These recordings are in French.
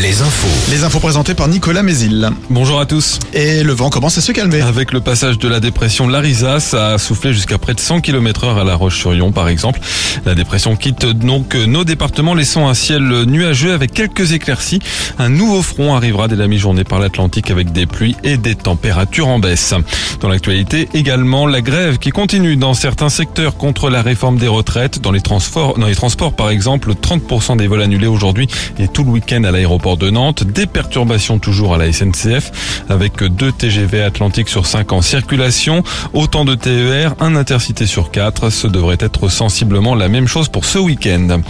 les infos. Les infos présentées par Nicolas Mézil. Bonjour à tous. Et le vent commence à se calmer. Avec le passage de la dépression Larisa, ça a soufflé jusqu'à près de 100 km heure à La Roche-sur-Yon par exemple. La dépression quitte donc nos départements laissant un ciel nuageux avec quelques éclaircies. Un nouveau front arrivera dès la mi-journée par l'Atlantique avec des pluies et des températures en baisse. Dans l'actualité également, la grève qui continue dans certains secteurs contre la réforme des retraites. Dans les transports, dans les transports par exemple, 30% des vols annulés aujourd'hui et tout le week-end à l'aéroport de Nantes. Des perturbations toujours à la SNCF avec deux TGV Atlantique sur 5 en circulation, autant de TER, un intercité sur 4. Ce devrait être sensiblement la même chose pour ce week-end.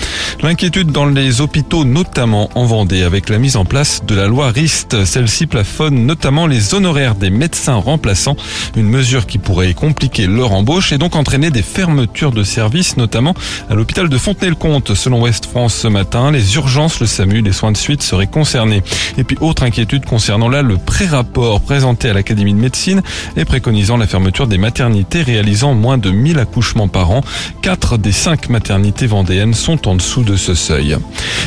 L'inquiétude dans les hôpitaux, notamment en Vendée, avec la mise en place de la loi RIST. Celle-ci plafonne notamment les honoraires des médecins remplaçants, une mesure qui pourrait compliquer leur embauche et donc entraîner des fermetures de services, notamment à l'hôpital de Fontenay-le-Comte. Selon Ouest France ce matin, les urgences, le SAMU, les soins de suite seraient concernés. Et puis autre inquiétude concernant là le pré-rapport présenté à l'Académie de médecine et préconisant la fermeture des maternités réalisant moins de 1000 accouchements par an. Quatre des cinq maternités vendéennes sont en dessous de ce seuil.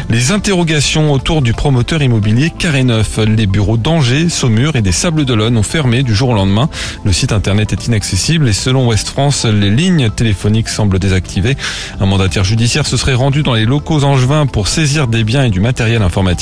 Les interrogations autour du promoteur immobilier Carré Neuf, les bureaux d'Angers, Saumur et des Sables d'Olonne ont fermé du jour au lendemain. Le site internet est inaccessible et selon Ouest France, les lignes téléphoniques semblent désactivées. Un mandataire judiciaire se serait rendu dans les locaux angevins pour saisir des biens et du matériel informatique.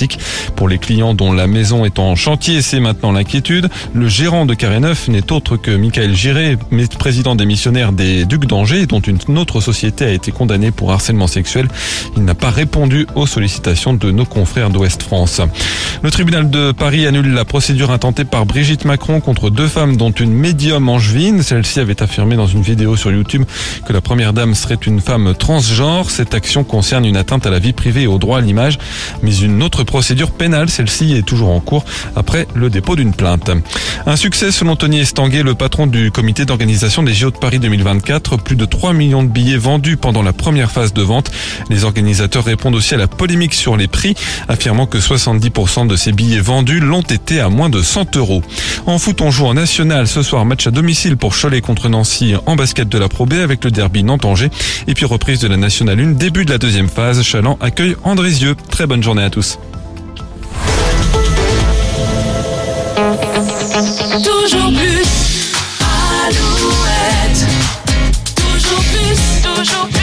Pour les clients dont la maison est en chantier, c'est maintenant l'inquiétude. Le gérant de Carré Neuf n'est autre que Michael Giré, président démissionnaire des Ducs d'Angers, dont une autre société a été condamnée pour harcèlement sexuel. Il n'a pas répondu aux sollicitations de nos confrères d'Ouest France. Le tribunal de Paris annule la procédure intentée par Brigitte Macron contre deux femmes dont une médium angevine. Celle-ci avait affirmé dans une vidéo sur YouTube que la première dame serait une femme transgenre. Cette action concerne une atteinte à la vie privée et au droit à l'image, mais une autre procédure pénale, celle-ci est toujours en cours après le dépôt d'une plainte. Un succès selon Tony Estanguet, le patron du comité d'organisation des JO de Paris 2024. Plus de 3 millions de billets vendus pendant la première phase de vente. Les organisateurs répondent aussi à la polémique sur les prix, affirmant que 70% de ces billets vendus l'ont été à moins de 100 euros. En foot, on joue en national ce soir, match à domicile pour Cholet contre Nancy en basket de la Pro B avec le derby Nantes-Angers. Et puis reprise de la nationale 1, début de la deuxième phase. Chaland accueille Andrézieux. Très bonne journée à tous. toujours.